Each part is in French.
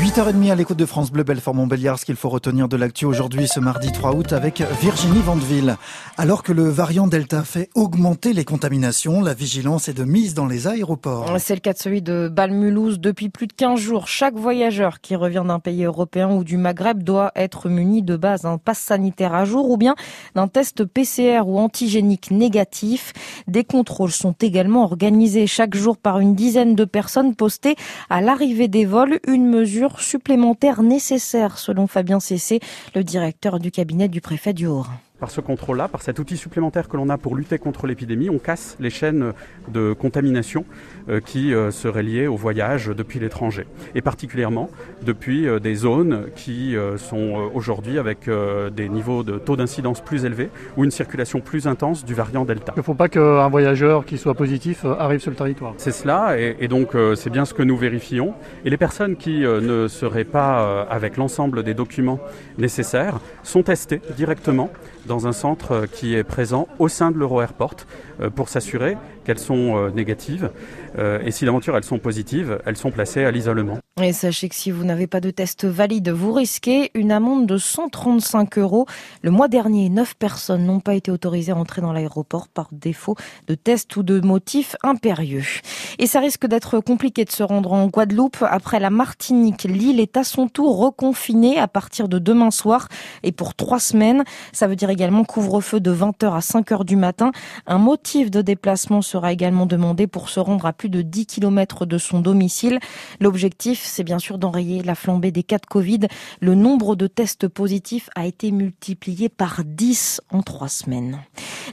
8h30 à l'écoute de France Bleu Belfort Montbéliard, ce qu'il faut retenir de l'actu aujourd'hui ce mardi 3 août avec Virginie Vandeville. Alors que le variant Delta fait augmenter les contaminations, la vigilance est de mise dans les aéroports. C'est le cas de celui de Balmulhouse depuis plus de 15 jours. Chaque voyageur qui revient d'un pays européen ou du Maghreb doit être muni de base d'un passe sanitaire à jour ou bien d'un test PCR ou antigénique négatif. Des contrôles sont également organisés chaque jour par une dizaine de personnes postées à l'arrivée des vols, une mesure supplémentaires nécessaires, selon Fabien Cessé, le directeur du cabinet du préfet du Haut. Par ce contrôle-là, par cet outil supplémentaire que l'on a pour lutter contre l'épidémie, on casse les chaînes de contamination euh, qui euh, seraient liées au voyage depuis l'étranger. Et particulièrement depuis euh, des zones qui sont aujourd'hui avec des niveaux de taux d'incidence plus élevés ou une circulation plus intense du variant Delta. Il ne faut pas qu'un voyageur qui soit positif arrive sur le territoire. C'est cela, et, et donc c'est bien ce que nous vérifions. Et les personnes qui ne seraient pas avec l'ensemble des documents nécessaires sont testées directement dans un centre qui est présent au sein de l'Euro Airport euh, pour s'assurer qu'elles sont euh, négatives. Euh, et si d'aventure elles sont positives, elles sont placées à l'isolement. Et sachez que si vous n'avez pas de test valide, vous risquez une amende de 135 euros. Le mois dernier, 9 personnes n'ont pas été autorisées à entrer dans l'aéroport par défaut de test ou de motif impérieux. Et ça risque d'être compliqué de se rendre en Guadeloupe. Après la Martinique, l'île est à son tour reconfinée à partir de demain soir et pour trois semaines. Ça veut dire également couvre-feu de 20h à 5h du matin. Un motif de déplacement sera également demandé pour se rendre à plus de 10 km de son domicile. L'objectif, c'est bien sûr d'enrayer la flambée des cas de Covid. Le nombre de tests positifs a été multiplié par 10 en trois semaines.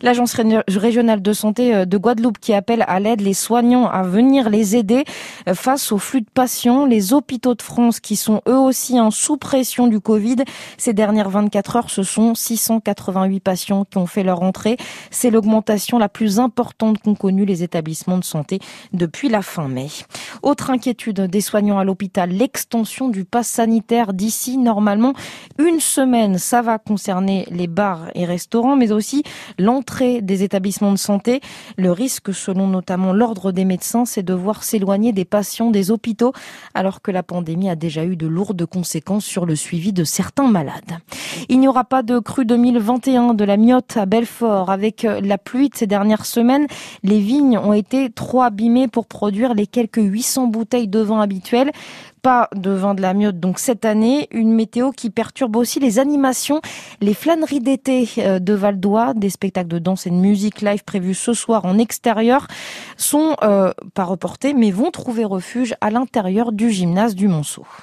L'agence régionale de santé euh, de Guadeloupe qui appelle à l'aide les soignants à venir les aider euh, face au flux de patients. Les hôpitaux de France qui sont eux aussi en sous pression du Covid. Ces dernières 24 heures, ce sont 688 patients qui ont fait leur entrée. C'est l'augmentation la plus importante qu'ont connue les établissements de santé depuis la fin mai. Autre inquiétude des soignants à l'hôpital, l'extension du pass sanitaire d'ici normalement une semaine. Ça va concerner les bars et restaurants, mais aussi l'entrée des établissements de santé. Le risque, selon notamment l'ordre des médecins, c'est de voir s'éloigner des patients des hôpitaux, alors que la pandémie a déjà eu de lourdes conséquences sur le suivi de certains malades. Il n'y aura pas de crue 2021 de la miotte à Belfort. Avec la pluie de ces dernières semaines, les vignes ont été trop abîmées pour produire les quelques 800 bouteilles de vin habituelles pas de vin de la miotte donc cette année, une météo qui perturbe aussi les animations, les flâneries d'été euh, de Val d'Oie, des spectacles de danse et de musique live prévus ce soir en extérieur sont euh, pas reportés mais vont trouver refuge à l'intérieur du gymnase du Monceau.